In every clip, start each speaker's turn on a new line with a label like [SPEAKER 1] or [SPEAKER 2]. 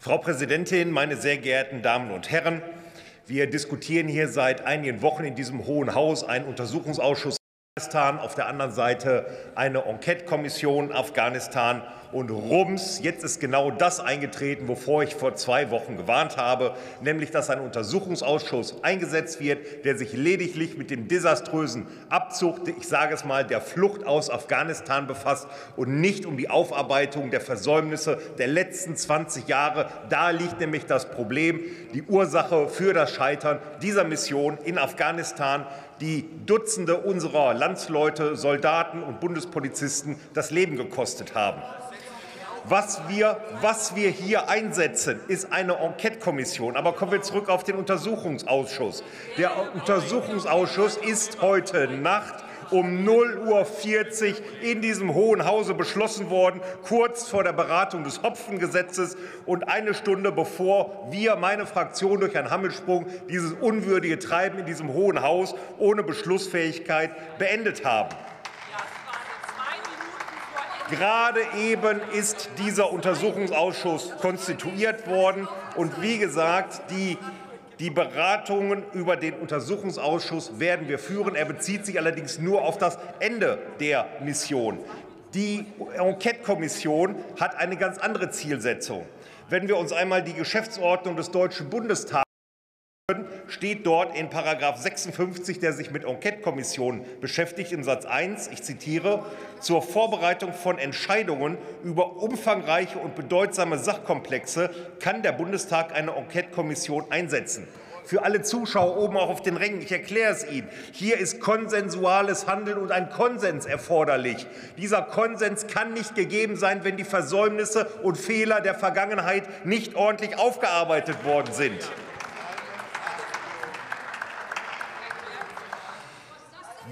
[SPEAKER 1] Frau Präsidentin, meine sehr geehrten Damen und Herren! Wir diskutieren hier seit einigen Wochen in diesem Hohen Haus einen Untersuchungsausschuss Afghanistan, auf der anderen Seite eine Enquete-Kommission Afghanistan und Rums. Jetzt ist genau das eingetreten, wovor ich vor zwei Wochen gewarnt habe, nämlich dass ein Untersuchungsausschuss eingesetzt wird, der sich lediglich mit dem desaströsen Abzug, ich sage es mal, der Flucht aus Afghanistan befasst und nicht um die Aufarbeitung der Versäumnisse der letzten 20 Jahre. Da liegt nämlich das Problem, die Ursache für das Scheitern dieser Mission in Afghanistan die Dutzende unserer Landsleute, Soldaten und Bundespolizisten das Leben gekostet haben. Was wir, was wir hier einsetzen, ist eine Enquete-Kommission. Aber kommen wir zurück auf den Untersuchungsausschuss. Der Untersuchungsausschuss ist heute Nacht um 0.40 Uhr in diesem Hohen Hause beschlossen worden, kurz vor der Beratung des Hopfengesetzes und eine Stunde bevor wir, meine Fraktion, durch einen Hammelsprung dieses unwürdige Treiben in diesem Hohen Haus ohne Beschlussfähigkeit beendet haben. Gerade eben ist dieser Untersuchungsausschuss konstituiert worden. Und wie gesagt, die, die Beratungen über den Untersuchungsausschuss werden wir führen. Er bezieht sich allerdings nur auf das Ende der Mission. Die Enquete-Kommission hat eine ganz andere Zielsetzung. Wenn wir uns einmal die Geschäftsordnung des Deutschen Bundestages steht dort in § 56, der sich mit Enquete-Kommissionen beschäftigt, im Satz 1, ich zitiere, zur Vorbereitung von Entscheidungen über umfangreiche und bedeutsame Sachkomplexe kann der Bundestag eine Enquete-Kommission einsetzen. Für alle Zuschauer oben auch auf den Rängen, ich erkläre es Ihnen, hier ist konsensuales Handeln und ein Konsens erforderlich. Dieser Konsens kann nicht gegeben sein, wenn die Versäumnisse und Fehler der Vergangenheit nicht ordentlich aufgearbeitet worden sind.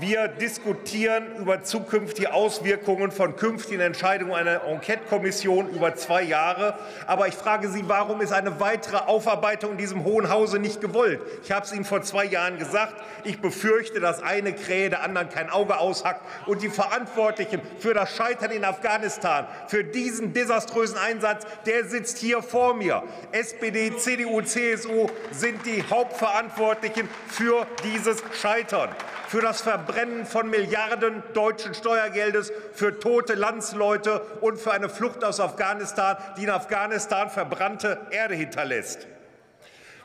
[SPEAKER 1] Wir diskutieren über zukünftige Auswirkungen von künftigen Entscheidungen einer Enquete-Kommission über zwei Jahre. Aber ich frage Sie, warum ist eine weitere Aufarbeitung in diesem Hohen Hause nicht gewollt? Ich habe es Ihnen vor zwei Jahren gesagt. Ich befürchte, dass eine Krähe der anderen kein Auge aushackt. Und die Verantwortlichen für das Scheitern in Afghanistan, für diesen desaströsen Einsatz, der sitzt hier vor mir. SPD, CDU, CSU sind die Hauptverantwortlichen für dieses Scheitern für das Verbrennen von Milliarden deutschen Steuergeldes, für tote Landsleute und für eine Flucht aus Afghanistan, die in Afghanistan verbrannte Erde hinterlässt.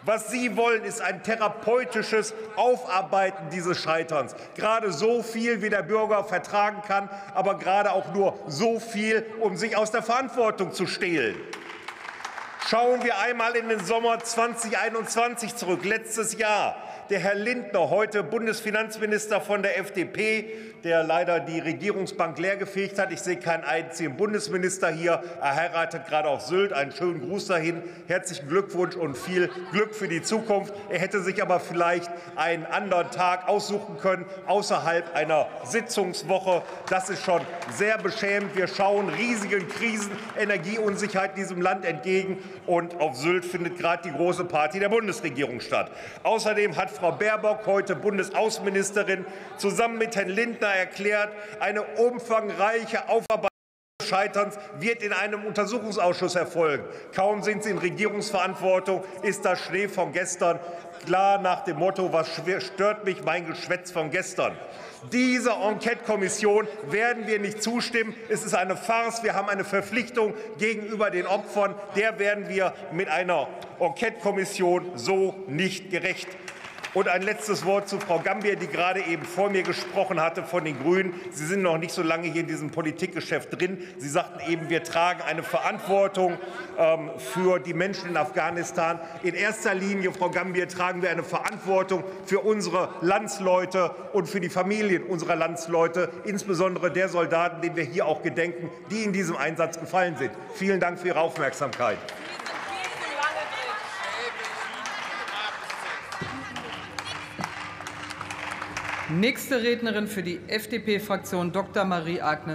[SPEAKER 1] Was Sie wollen, ist ein therapeutisches Aufarbeiten dieses Scheiterns. Gerade so viel, wie der Bürger vertragen kann, aber gerade auch nur so viel, um sich aus der Verantwortung zu stehlen. Schauen wir einmal in den Sommer 2021 zurück, letztes Jahr der Herr Lindner, heute Bundesfinanzminister von der FDP, der leider die Regierungsbank leergefegt hat. Ich sehe keinen einzigen Bundesminister hier. Er heiratet gerade auf Sylt. Einen schönen Gruß dahin. Herzlichen Glückwunsch und viel Glück für die Zukunft. Er hätte sich aber vielleicht einen anderen Tag aussuchen können, außerhalb einer Sitzungswoche. Das ist schon sehr beschämend. Wir schauen riesigen Krisen, Energieunsicherheit in diesem Land entgegen. Und auf Sylt findet gerade die große Party der Bundesregierung statt. Außerdem hat Frau Baerbock, heute Bundesaußenministerin, zusammen mit Herrn Lindner erklärt, eine umfangreiche Aufarbeitung Scheiterns wird in einem Untersuchungsausschuss erfolgen. Kaum sind Sie in Regierungsverantwortung, ist das Schnee von gestern klar nach dem Motto, was stört mich mein Geschwätz von gestern. Dieser Enquete-Kommission werden wir nicht zustimmen. Es ist eine Farce. Wir haben eine Verpflichtung gegenüber den Opfern. Der werden wir mit einer Enquete-Kommission so nicht gerecht. Und ein letztes Wort zu Frau Gambier, die gerade eben vor mir gesprochen hatte von den Grünen. Sie sind noch nicht so lange hier in diesem Politikgeschäft drin. Sie sagten eben, wir tragen eine Verantwortung ähm, für die Menschen in Afghanistan. In erster Linie, Frau Gambier, tragen wir eine Verantwortung für unsere Landsleute und für die Familien unserer Landsleute, insbesondere der Soldaten, denen wir hier auch gedenken, die in diesem Einsatz gefallen sind. Vielen Dank für Ihre Aufmerksamkeit.
[SPEAKER 2] Nächste Rednerin für die FDP-Fraktion Dr. Marie-Agnes